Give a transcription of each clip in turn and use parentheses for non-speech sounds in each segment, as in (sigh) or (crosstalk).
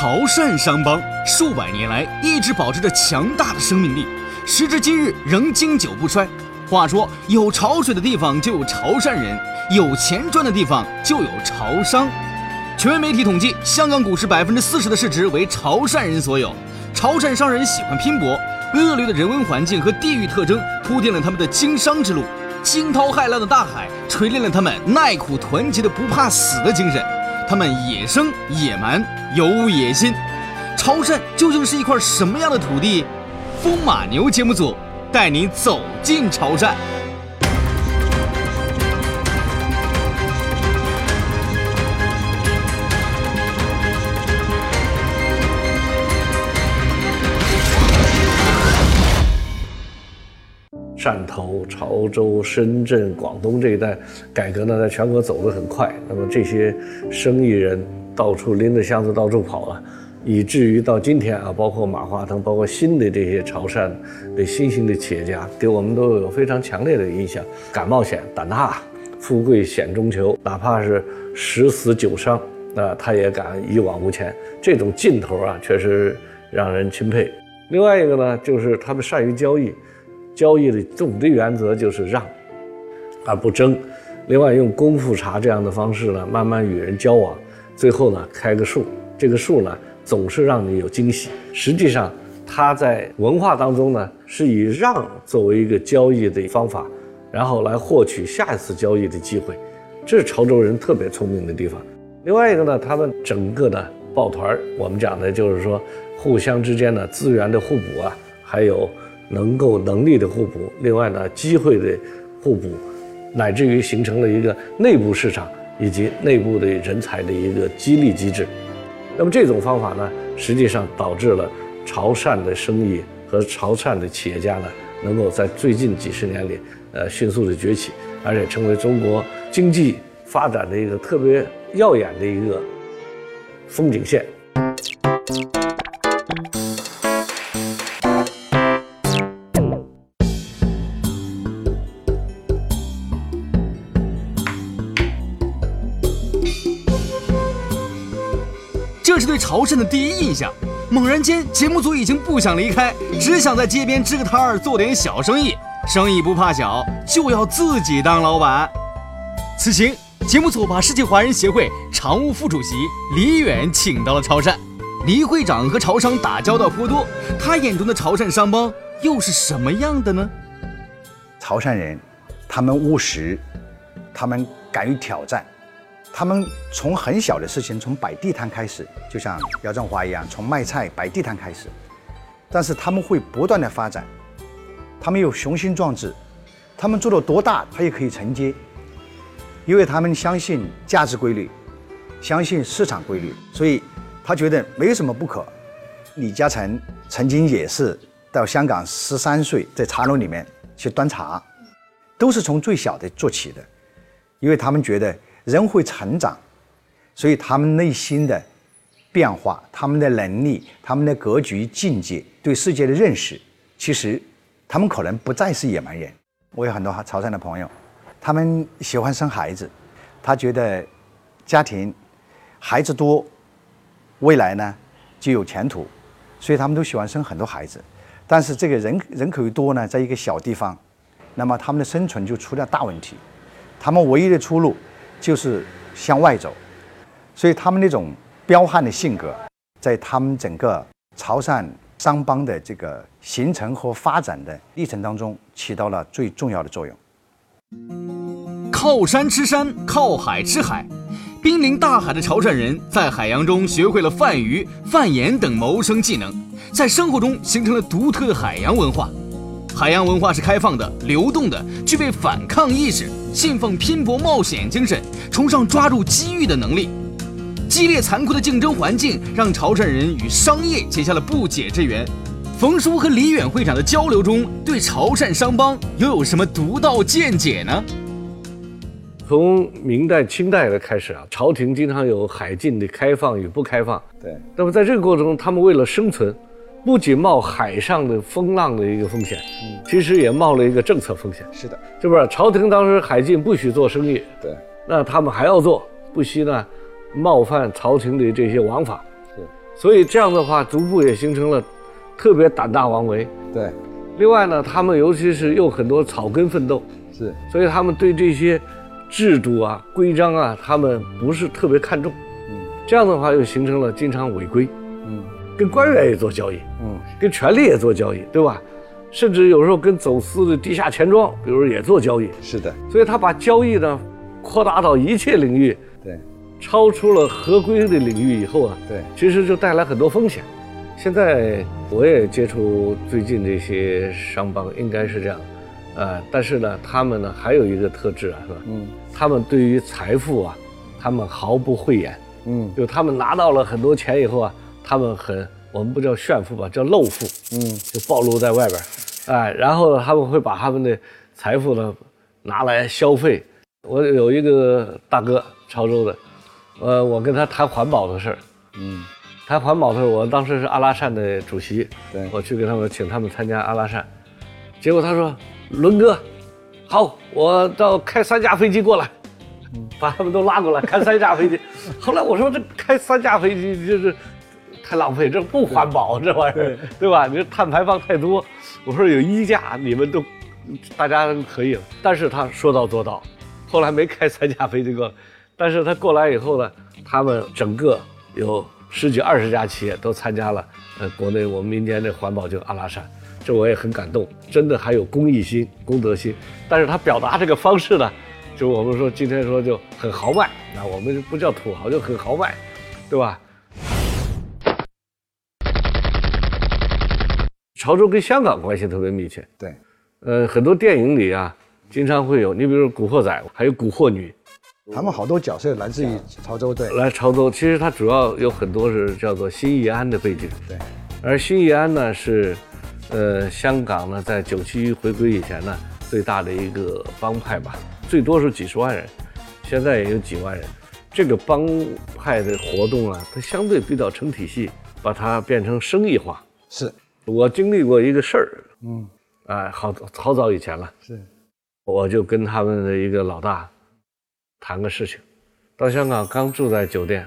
潮汕商帮数百年来一直保持着强大的生命力，时至今日仍经久不衰。话说，有潮水的地方就有潮汕人，有钱赚的地方就有潮商。权威媒体统计，香港股市百分之四十的市值为潮汕人所有。潮汕商人喜欢拼搏，恶劣的人文环境和地域特征铺垫了他们的经商之路。惊涛骇浪的大海锤炼了他们耐苦团结的不怕死的精神。他们野生野蛮有野心。潮汕究竟是一块什么样的土地？风马牛节目组带你走进潮汕。汕头、潮州、深圳、广东这一带改革呢，在全国走得很快。那么这些生意人到处拎着箱子到处跑啊，以至于到今天啊，包括马化腾，包括新的这些潮汕的新兴的企业家，给我们都有非常强烈的印象。敢冒险、胆大，富贵险中求，哪怕是十死九伤，那他也敢一往无前。这种劲头啊，确实让人钦佩。另外一个呢，就是他们善于交易。交易的总的原则就是让，而不争。另外，用功夫茶这样的方式呢，慢慢与人交往，最后呢，开个数。这个数呢，总是让你有惊喜。实际上，它在文化当中呢，是以让作为一个交易的方法，然后来获取下一次交易的机会。这是潮州人特别聪明的地方。另外一个呢，他们整个的抱团我们讲的就是说，互相之间的资源的互补啊，还有。能够能力的互补，另外呢，机会的互补，乃至于形成了一个内部市场以及内部的人才的一个激励机制。那么这种方法呢，实际上导致了潮汕的生意和潮汕的企业家呢，能够在最近几十年里，呃，迅速的崛起，而且成为中国经济发展的一个特别耀眼的一个风景线。是对潮汕的第一印象。猛然间，节目组已经不想离开，只想在街边支个摊儿做点小生意。生意不怕小，就要自己当老板。此行，节目组把世界华人协会常务副主席李远请到了潮汕。李会长和潮商打交道颇多，他眼中的潮汕商帮又是什么样的呢？潮汕人，他们务实，他们敢于挑战。他们从很小的事情，从摆地摊开始，就像姚振华一样，从卖菜摆地摊开始。但是他们会不断的发展，他们有雄心壮志，他们做到多大，他也可以承接，因为他们相信价值规律，相信市场规律，所以他觉得没有什么不可。李嘉诚曾经也是到香港十三岁，在茶楼里面去端茶，都是从最小的做起的，因为他们觉得。人会成长，所以他们内心的变化、他们的能力、他们的格局、境界、对世界的认识，其实他们可能不再是野蛮人。我有很多潮汕的朋友，他们喜欢生孩子，他觉得家庭孩子多，未来呢就有前途，所以他们都喜欢生很多孩子。但是这个人人口多呢，在一个小地方，那么他们的生存就出了大问题，他们唯一的出路。就是向外走，所以他们那种彪悍的性格，在他们整个潮汕商帮的这个形成和发展的历程当中，起到了最重要的作用。靠山吃山，靠海吃海，濒临大海的潮汕人在海洋中学会了贩鱼、贩盐等谋生技能，在生活中形成了独特的海洋文化。海洋文化是开放的、流动的，具备反抗意识，信奉拼搏冒险精神，崇尚抓住机遇的能力。激烈残酷的竞争环境让潮汕人与商业结下了不解之缘。冯叔和李远会长的交流中，对潮汕商帮又有什么独到见解呢？从明代、清代的开始啊，朝廷经常有海禁的开放与不开放。对。那么在这个过程中，他们为了生存。不仅冒海上的风浪的一个风险，嗯，其实也冒了一个政策风险。是的，是不是？朝廷当时海禁不许做生意，对，那他们还要做，不惜呢冒犯朝廷的这些王法。对，所以这样的话，逐步也形成了特别胆大妄为。对，另外呢，他们尤其是又很多草根奋斗，是，所以他们对这些制度啊、规章啊，他们不是特别看重。嗯这样的话，又形成了经常违规，嗯跟官员也做交易，嗯，跟权力也做交易，对吧？甚至有时候跟走私的地下钱庄，比如也做交易。是的，所以他把交易呢扩大到一切领域，对超出了合规的领域以后啊，对，其实就带来很多风险。现在我也接触最近这些商帮，应该是这样，呃，但是呢，他们呢还有一个特质啊，是吧？嗯他们对于财富啊，他们毫不讳言，嗯就他们拿到了很多钱以后啊，他们很，我们不叫炫富吧，叫露富，嗯。就暴露在外边儿，哎，然后呢，他们会把他们的财富呢拿来消费。我有一个大哥，潮州的，呃，我跟他谈环保的事儿，嗯。谈环保的时候，我当时是阿拉善的主席，对。我去给他们请他们参加阿拉善，结果他说：“伦哥，好，我到开三架飞机过来，把他们都拉过来，开三架飞机。”后来我说：“这开三架飞机就是太浪费，这不环保，这玩意儿，对吧？你这碳排放太多。”我说：“有衣架你们都大家可以了。”但是他说到做到，后来没开三架飞机过来，但是他过来以后呢，他们整个有十几二十家企业都参加了，呃，国内我们民间的环保就阿拉善，这我也很感动，真的还有公益心、公德心。但是他表达这个方式呢，就我们说今天说就很豪迈，那我们不叫土豪，就很豪迈，对吧？潮州跟香港关系特别密切，对，呃，很多电影里啊，经常会有，你比如《古惑仔》，还有《古惑女》，他们好多角色来自于潮州，对。来潮州，其实它主要有很多是叫做新义安的背景，对，而新义安呢是，呃，香港呢在九七回归以前呢最大的一个帮派吧，最多是几十万人，现在也有几万人。这个帮派的活动啊，它相对比较成体系，把它变成生意化。是，我经历过一个事儿，嗯。哎，好好早以前了，是，我就跟他们的一个老大谈个事情，到香港刚住在酒店，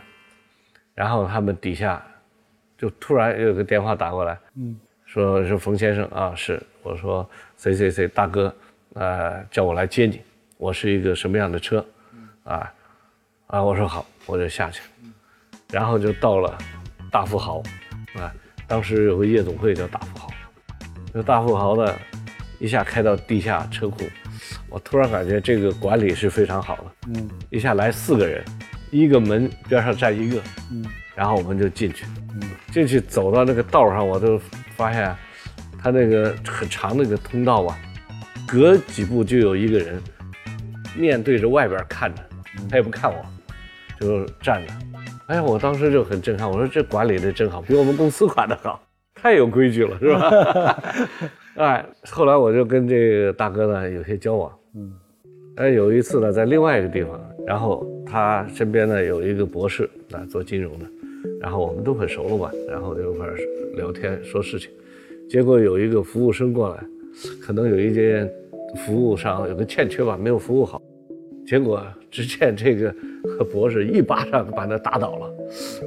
然后他们底下就突然有个电话打过来，嗯。说是冯先生啊，是。我说谁谁谁大哥，呃，叫我来接你，我是一个什么样的车，啊。啊，我说好，我就下去，然后就到了大富豪，啊，当时有个夜总会叫大富豪，那大富豪呢，一下开到地下车库，我突然感觉这个管理是非常好的，嗯。一下来四个人，一个门边上站一个，嗯。然后我们就进去，嗯。进去走到那个道上，我就发现，他那个很长那个通道啊，隔几步就有一个人，面对着外边看着，他也不看我，就站着。哎呀，我当时就很震撼，我说这管理的真好，比我们公司管的好，(laughs) 太有规矩了，是吧？(laughs) 哎，后来我就跟这个大哥呢有些交往，嗯。哎，有一次呢，在另外一个地方，然后他身边呢有一个博士啊，做金融的，然后我们都很熟了嘛，然后就一块聊天说事情，结果有一个服务生过来，可能有一件服务上有个欠缺吧，没有服务好，结果只见这个 (laughs) 博士一巴掌把他打倒了，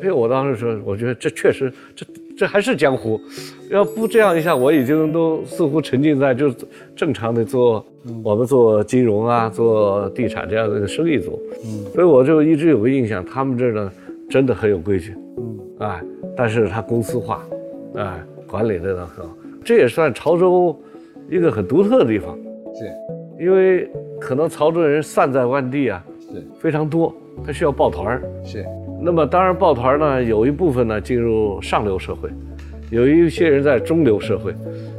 哎，我当时说，我觉得这确实，这这还是江湖，要不这样一下，我已经都似乎沉浸在就是正常的做我们做金融啊、做地产这样的生意做，嗯。所以我就一直有个印象，他们这儿呢真的很有规矩，嗯。哎，但是他公司化，哎，管理的呢很好，这也算潮州一个很独特的地方，是。因为可能潮州人散在外地啊是非常多，他需要抱团儿。是那么当然，抱团呢，有一部分呢进入上流社会，有一些人在中流社会，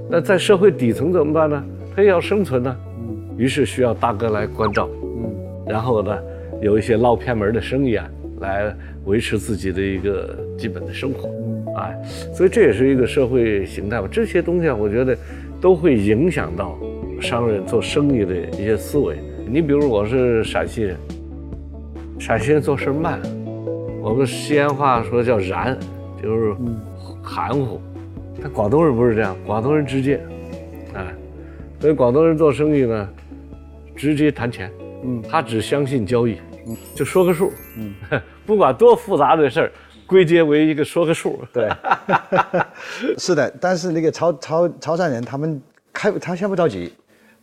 那在社会底层怎么办呢？他也要生存呢，嗯于是需要大哥来关照，嗯然后呢，有一些捞偏门的生意啊，来维持自己的一个基本的生活，嗯哎，所以这也是一个社会形态吧。这些东西啊，我觉得都会影响到商人做生意的一些思维。你比如我是陕西人，陕西人做事慢，我们西安话说叫燃，就是含糊。但广东人不是这样，广东人直接，哎，所以广东人做生意呢，直接谈钱，嗯他只相信交易，嗯就说个数，嗯，(laughs) 不管多复杂的事儿，归结为一个说个数。对，(laughs) 是的，但是那个潮潮潮汕人，他们开他先不着急，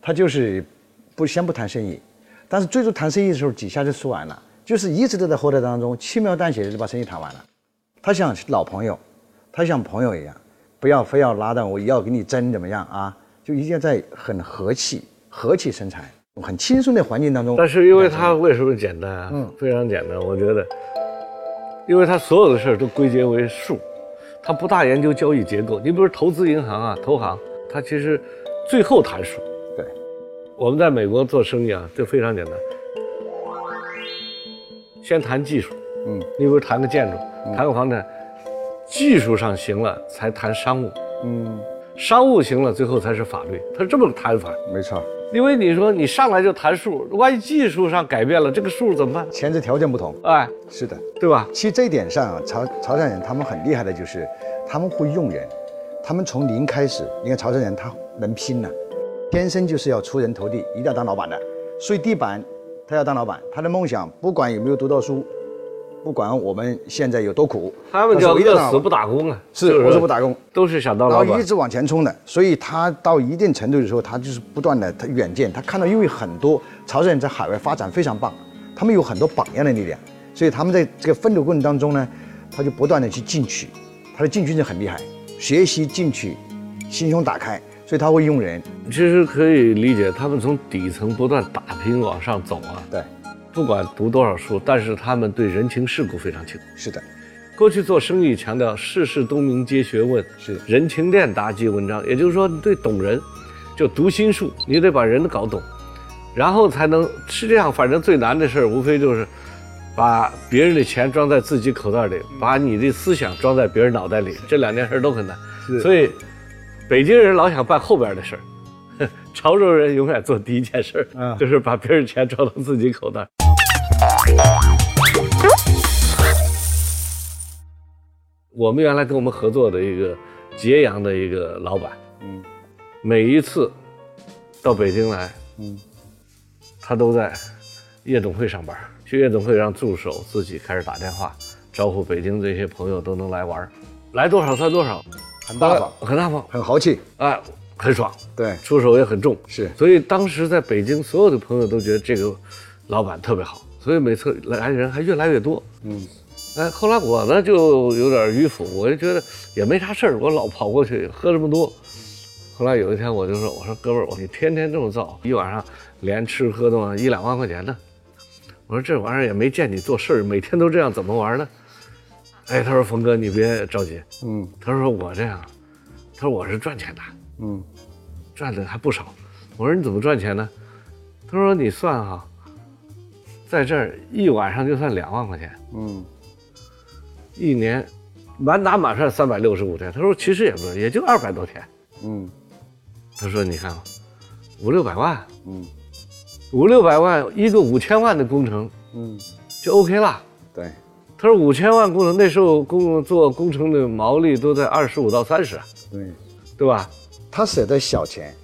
他就是不先不谈生意，但是最终谈生意的时候几下就说完了，就是一直都在活动当中轻描淡写的就把生意谈完了。他像老朋友，他像朋友一样，不要非要拉到我要给你争怎么样啊？就一定要在很和气、和气生财、很轻松的环境当中。但是因为他为什么简单啊？嗯，非常简单，我觉得，因为他所有的事儿都归结为数，他不大研究交易结构。你比如投资银行啊、投行，他其实最后谈数。对，我们在美国做生意啊，就非常简单，先谈技术。嗯，你比如谈个建筑，谈个房产，技术上行了才谈商务。嗯。商务行了，最后才是法律，他是这么个谈法。没错，因为你说你上来就谈数，万一技术上改变了，这个数怎么办？前置条件不同。哎，是的，对吧？其实这一点上，潮潮汕人他们很厉害的，就是他们会用人，他们从零开始。你看潮汕人他能拼呢，天生就是要出人头地，一定要当老板的。所以地板，他要当老板，他的梦想不管有没有读到书。不管我们现在有多苦，他们叫饿死不打工啊，是饿死不打工，都是想当老板，然后一直往前冲的。所以他到一定程度的时候，他就是不断的他远见，他看到因为很多潮汕人在海外发展非常棒，他们有很多榜样的力量，所以他们在这个奋斗过程当中呢，他就不断的去进取，他的进取就很厉害，学习进取，心胸打开，所以他会用人。其实可以理解，他们从底层不断打拼往上走啊。对。不管读多少书，但是他们对人情世故非常清楚。是的，过去做生意强调世事洞明皆学问，是人情练达即文章。也就是说，你对懂人，就读心术，你得把人搞懂，然后才能。是这样，反正最难的事儿，无非就是把别人的钱装在自己口袋里，把你的思想装在别人脑袋里，这两件事都很难。所以，北京人老想办后边的事儿，潮州人永远做第一件事儿，就是把别人钱装到自己口袋。我们原来跟我们合作的一个揭阳的一个老板，嗯，每一次到北京来，嗯，他都在夜总会上班。去夜总会让助手自己开始打电话招呼北京这些朋友都能来玩，来多少算多少，很大方，很大方，很豪气，哎，很爽。对，出手也很重。是，所以当时在北京，所有的朋友都觉得这个老板特别好。所以每次来人还越来越多，嗯，哎，后来我呢就有点迂腐，我就觉得也没啥事儿，我老跑过去喝这么多。后来有一天我就说：“我说哥们儿，我你天天这么造，一晚上连吃喝都一两万块钱呢。我说这玩意儿也没见你做事儿，每天都这样怎么玩呢？”哎，他说：“冯哥，你别着急，嗯，他说我这样，他说我是赚钱的，嗯，赚的还不少。我说你怎么赚钱呢？他说你算哈。”在这儿一晚上就算两万块钱，嗯，一年满打满算三百六十五天。他说其实也不，也就二百多天，嗯。他说你看，五六百万，嗯，五六百万一个五千万的工程，嗯，就 OK 了。对，他说五千万工程那时候工做工程的毛利都在二十五到三十，对，对吧？他舍得小钱，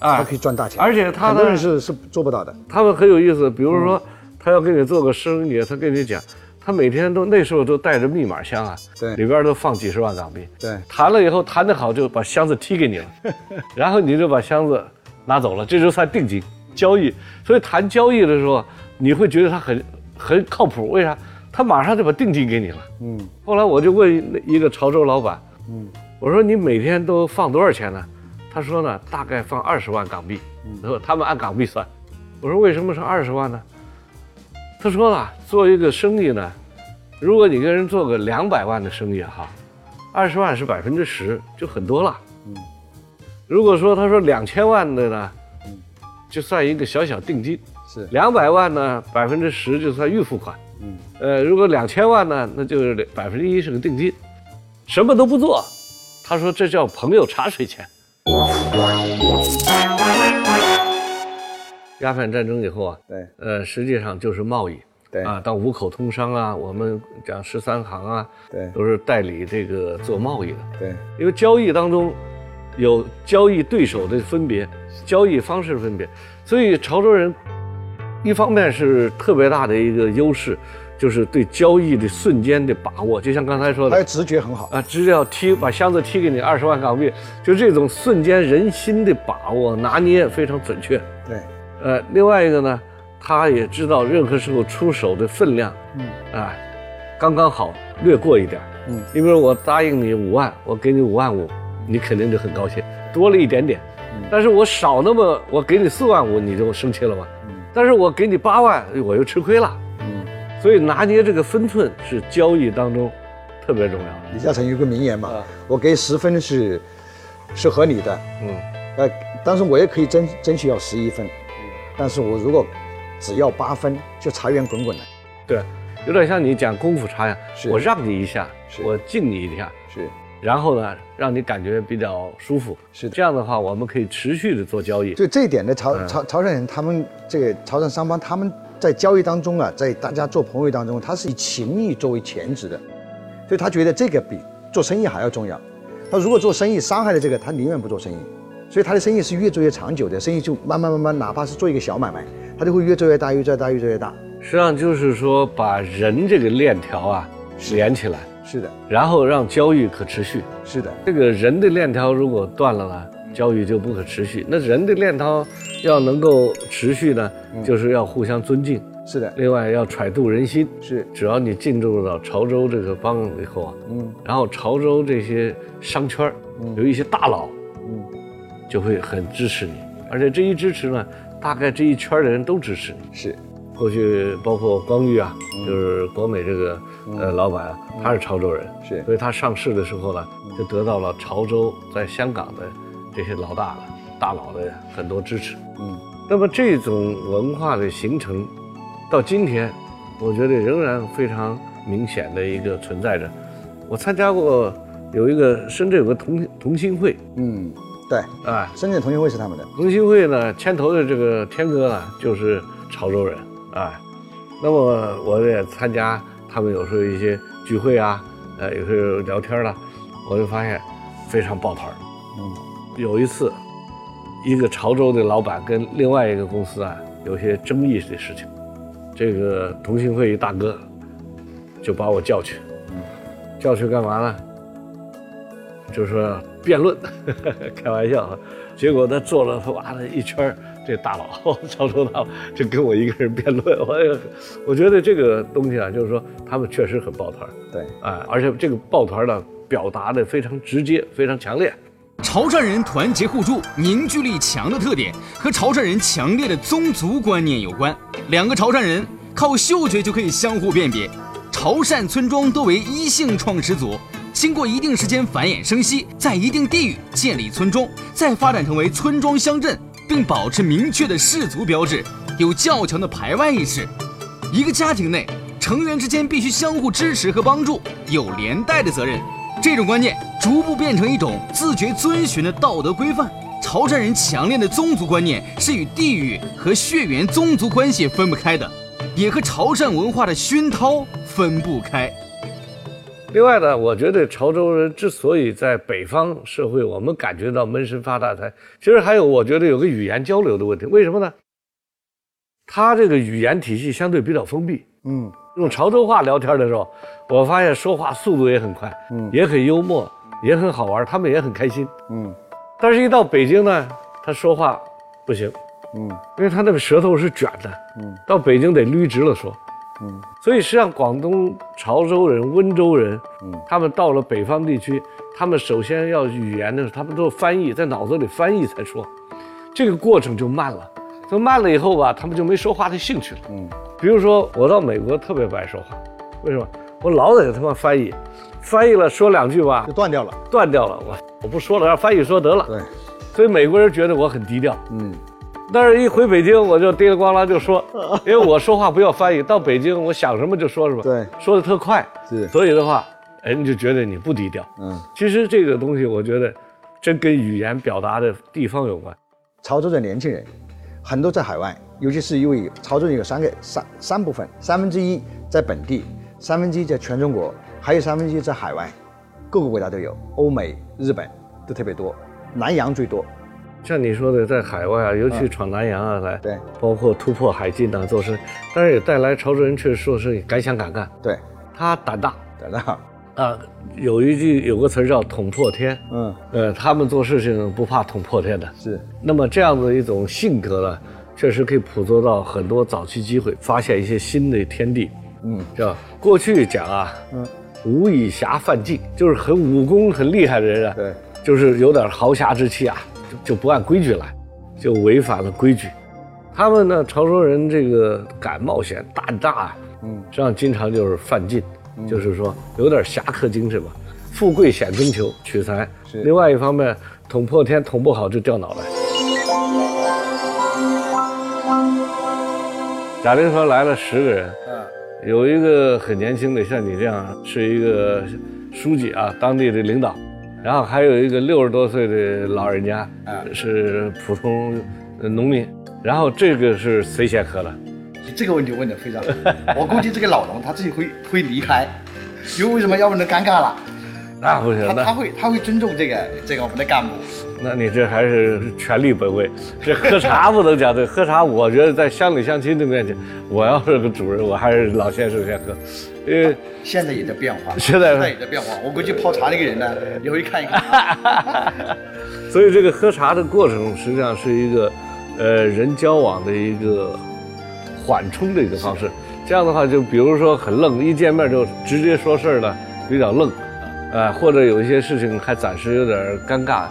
啊，他可以赚大钱，而且他很多人是是做不到的。他们很有意思，比如说。他要给你做个生意，他跟你讲，他每天都那时候都带着密码箱啊，对，里边都放几十万港币，对，谈了以后谈得好就把箱子踢给你了，(laughs) 然后你就把箱子拿走了，这就算定金交易。所以谈交易的时候，你会觉得他很很靠谱，为啥？他马上就把定金给你了。嗯，后来我就问一个潮州老板，嗯，我说你每天都放多少钱呢？他说呢，大概放二十万港币，他说他们按港币算。我说为什么是二十万呢？他说了，做一个生意呢，如果你跟人做个两百万的生意哈，二十万是百分之十，就很多了。嗯，如果说他说两千万的呢，嗯，就算一个小小定金。是两百万呢，百分之十就算预付款。嗯，呃，如果两千万呢，那就是百分之一是个定金，什么都不做。他说这叫朋友茶水钱。鸦片战争以后啊，对，呃，实际上就是贸易，对啊，到五口通商啊，我们讲十三行啊，对，都是代理这个做贸易的，对，因为交易当中有交易对手的分别，交易方式分别，所以潮州人一方面是特别大的一个优势，就是对交易的瞬间的把握，就像刚才说的他的直觉很好。啊，只要踢把箱子踢给你二十万港币，就这种瞬间人心的把握拿捏非常准确。对，呃，另外一个呢，他也知道任何时候出手的分量，嗯，啊，刚刚好，略过一点，嗯，你比如我答应你五万，我给你五万五，你肯定就很高兴，多了一点点，但是我少那么，我给你四万五，你就生气了吧？嗯，但是我给你八万，我又吃亏了，嗯，所以拿捏这个分寸是交易当中特别重要。李嘉诚有个名言嘛，我给十分是是合理的，嗯，呃，但是我也可以争争取要十一分，但是我如果只要八分，就财源滚滚来。对，有点像你讲功夫茶呀，我让你一下，我敬你一下，是然后呢，让你感觉比较舒服。是的这样的话，我们可以持续的做交易。就这一点呢，潮潮潮汕人他们这个潮汕商帮他们在交易当中啊，在大家做朋友当中，他是以情谊作为前置的，所以他觉得这个比做生意还要重要。他如果做生意伤害了这个，他宁愿不做生意。所以他的生意是越做越长久的，生意就慢慢慢慢，哪怕是做一个小买卖，他就会越做越大，越做越大，越做越大。实际上就是说，把人这个链条啊连起来，是的，然后让交易可持续。是的，这个人的链条如果断了呢，交易就不可持续。那人的链条要能够持续呢，就是要互相尊敬，是的，另外要揣度人心。是。只要你进入到潮州这个帮以后啊，嗯，然后潮州这些商圈儿有一些大佬，嗯，就会很支持你，而且这一支持呢，大概这一圈儿的人都支持你。是，过去包括光裕啊，就是国美这个呃老板啊，他是潮州人，是。所以他上市的时候呢，就得到了潮州在香港的这些老大了大佬的很多支持。嗯，那么这种文化的形成，到今天，我觉得仍然非常明显的一个存在着。我参加过有一个深圳有个同同心会，嗯，对，啊，深圳同心会是他们的，同心会呢牵头的这个天哥啊就是潮州人，哎，那么我也参加他们有时候一些聚会啊，呃，有时候聊天了，我就发现非常抱团儿。嗯，有一次，一个潮州的老板跟另外一个公司啊有些争议的事情，这个同心会一大哥就把我叫去，叫去干嘛呢？就说辩论，(laughs) 开玩笑啊。结果他坐了哇了一圈这大佬，潮州大佬就跟我一个人辩论，(laughs) 我也我觉得这个东西啊，就是说他们确实很抱团儿，对，哎，而且这个抱团儿呢表达的非常直接，非常强烈。潮汕人团结互助、凝聚力强的特点和潮汕人强烈的宗族观念有关。两个潮汕人靠嗅觉就可以相互辨别。潮汕村庄多为一姓创始祖，经过一定时间繁衍生息，在一定地域建立村庄，再发展成为村庄乡镇，并保持明确的氏族标志，有较强的排外意识。一个家庭内成员之间必须相互支持和帮助，有连带的责任。这种观念逐步变成一种自觉遵循的道德规范。潮汕人强烈的宗族观念是与地域和血缘宗族关系分不开的，也和潮汕文化的熏陶分不开。另外呢，我觉得潮州人之所以在北方社会，我们感觉到闷声发大财，其实还有我觉得有个语言交流的问题。为什么呢？他这个语言体系相对比较封闭，嗯，用潮州话聊天的时候，我发现说话速度也很快，嗯，也很幽默，也很好玩，他们也很开心，嗯，但是，一到北京呢，他说话不行，嗯，因为他那个舌头是卷的，嗯，到北京得捋直了说，嗯，所以实际上广东潮州人、温州人，嗯，他们到了北方地区，他们首先要语言的时候，他们都翻译，在脑子里翻译才说，这个过程就慢了，就慢了以后吧，他们就没说话的兴趣了，嗯，比如说我到美国特别不爱说话，为什么？我老得他妈翻译，翻译了说两句吧。就，断掉了，断掉了，我我不说了，让翻译说得了。对，所以美国人觉得我很低调，嗯，但是一回北京我就叮里咣啷就说，因为我说话不要翻译，到北京我想什么就说什么，对说的特快，是所以的话，人就觉得你不低调。嗯，其实这个东西我觉得真跟语言表达的地方有关。潮州的年轻人很多在海外，尤其是因为潮州有三个三三部分，三分之一在本地，三分之一在全中国，还有三分之一在海外，各个国家都有，欧美、日本都特别多，南洋最多。像你说的，在海外啊，尤其闯南洋啊，来，对。包括突破海禁啊，做生意，但是也带来潮州人确实做生意敢想敢干，对，他胆大。胆大，(laughs) 啊。有一句有个词儿叫“捅破天”，嗯，呃，他们做事情不怕捅破天的。是，那么这样的一种性格呢，确实可以捕捉到很多早期机会，发现一些新的天地。嗯，叫过去讲啊，嗯，武以侠犯禁，就是很武功很厉害的人啊，对，就是有点豪侠之气啊，就就不按规矩来，就违反了规矩。他们呢，潮州人这个敢冒险、胆大啊，嗯，实际上经常就是犯禁，就是说有点侠客精神嘛。富贵险中求，取财。另外一方面，捅破天捅不好就掉脑袋。贾玲说来了十个人，嗯，有一个很年轻的，像你这样是一个书记啊，当地的领导，然后还有一个六十多岁的老人家，啊是普通呃农民，然后这个是谁先喝了？这个问题问的非常好，(laughs) 我估计这个老农他自己会会离开，因为为什么？要不然尴尬了。那不行，他他会他会尊重这个这个我们的干部。那你这还是权力本位。这喝茶不能讲对，喝茶我觉得在乡里乡亲的面前，我要是个主人，我还是老先生先喝，因为现在也在变化，(laughs) 现在也在变化。我估计泡茶那个人呢，也会看一看啊。(laughs) 所以这个喝茶的过程实际上是一个，呃，人交往的一个缓冲的一个方式。这样的话，就比如说很愣，一见面就直接说事儿呢，比较愣，呃，或者有一些事情还暂时有点尴尬，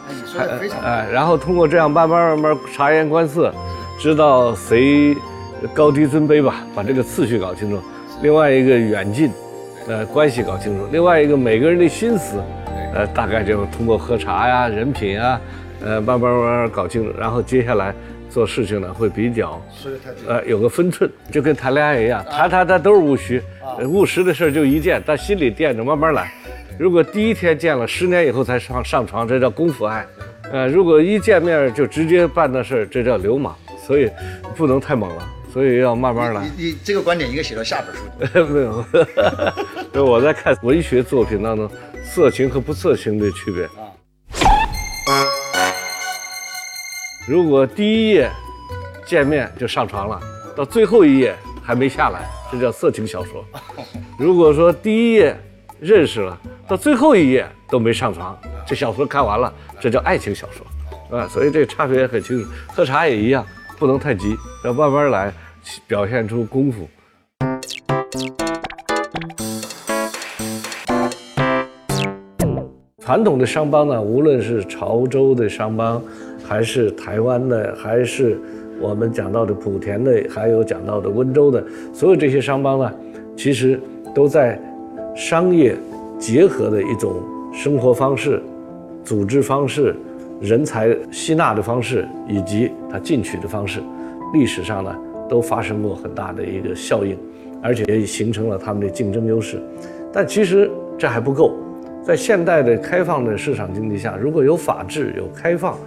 哎，然后通过这样慢慢慢慢察言观色，知道谁高低尊卑吧，把这个次序搞清楚。另外一个远近，呃，关系搞清楚。另外一个每个人的心思，呃，大概就通过喝茶呀、人品啊，呃，慢慢慢慢搞清楚。然后接下来做事情呢，会比较。呃有个分寸，就跟谈恋爱一样，谈谈谈都是务虚，呃务实的事就一件，但心里惦着，慢慢来。如果第一天见了，十年以后才上上床，这叫功夫爱。呃，如果一见面就直接办的事儿，这叫流氓。所以不能太猛了，所以要慢慢来。你你这个观点应该写到下本书。(laughs) 没有，(laughs) 对，我在看文学作品当中色情和不色情的区别啊。如果第一页见面就上床了，到最后一页还没下来，这叫色情小说。(laughs) 如果说第一页认识了，到最后一页都没上床，这小说看完了，这叫爱情小说，啊，所以这个差别也很清楚。喝茶也一样，不能太急，要慢慢来，表现出功夫。传统的商帮呢，无论是潮州的商帮，还是台湾的，还是我们讲到的莆田的，还有讲到的温州的，所有这些商帮呢，其实都在商业结合的一种生活方式、组织方式、人才吸纳的方式，以及它进取的方式，历史上呢都发生过很大的一个效应，而且也形成了他们的竞争优势。但其实这还不够。在现代的开放的市场经济下，如果有法治、有开放、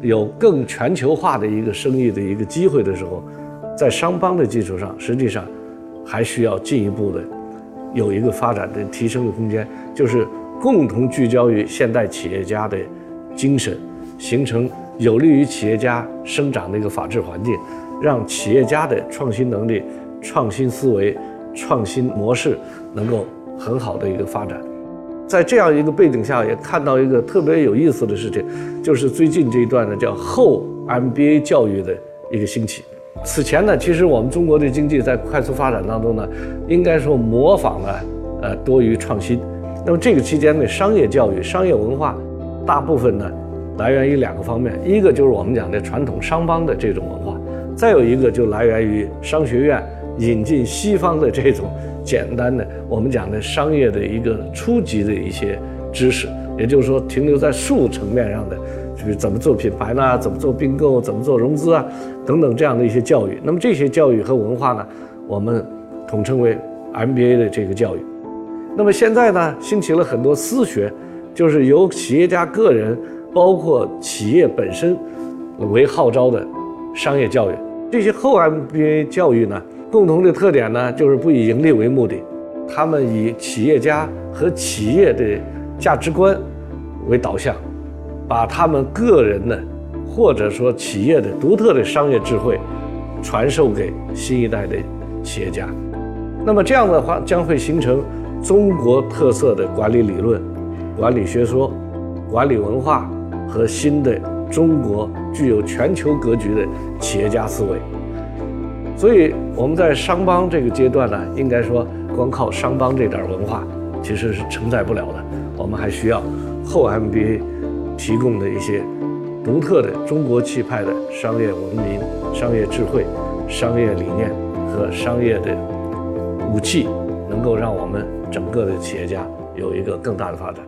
有更全球化的一个生意的一个机会的时候，在商帮的基础上，实际上还需要进一步的有一个发展的提升的空间，就是共同聚焦于现代企业家的精神，形成有利于企业家生长的一个法治环境，让企业家的创新能力、创新思维、创新模式能够很好的一个发展。在这样一个背景下，也看到一个特别有意思的事情，就是最近这一段呢，叫后 MBA 教育的一个兴起。此前呢，其实我们中国的经济在快速发展当中呢，应该说模仿了呃多于创新。那么这个期间呢，商业教育、商业文化，大部分呢来源于两个方面，一个就是我们讲的传统商帮的这种文化，再有一个就来源于商学院引进西方的这种。简单的，我们讲的商业的一个初级的一些知识，也就是说停留在术层面上的，就是怎么做品牌呢？怎么做并购？怎么做融资啊？等等这样的一些教育。那么这些教育和文化呢，我们统称为 MBA 的这个教育。那么现在呢，兴起了很多私学，就是由企业家个人，包括企业本身为号召的商业教育。这些后 MBA 教育呢？共同的特点呢，就是不以盈利为目的，他们以企业家和企业的价值观为导向，把他们个人的或者说企业的独特的商业智慧，传授给新一代的企业家。那么这样的话，将会形成中国特色的管理理论、管理学说、管理文化和新的中国具有全球格局的企业家思维。所以我们在商帮这个阶段呢，应该说光靠商帮这点文化其实是承载不了的，我们还需要后 MBA 提供的一些独特的中国气派的商业文明、商业智慧、商业理念和商业的武器，能够让我们整个的企业家有一个更大的发展。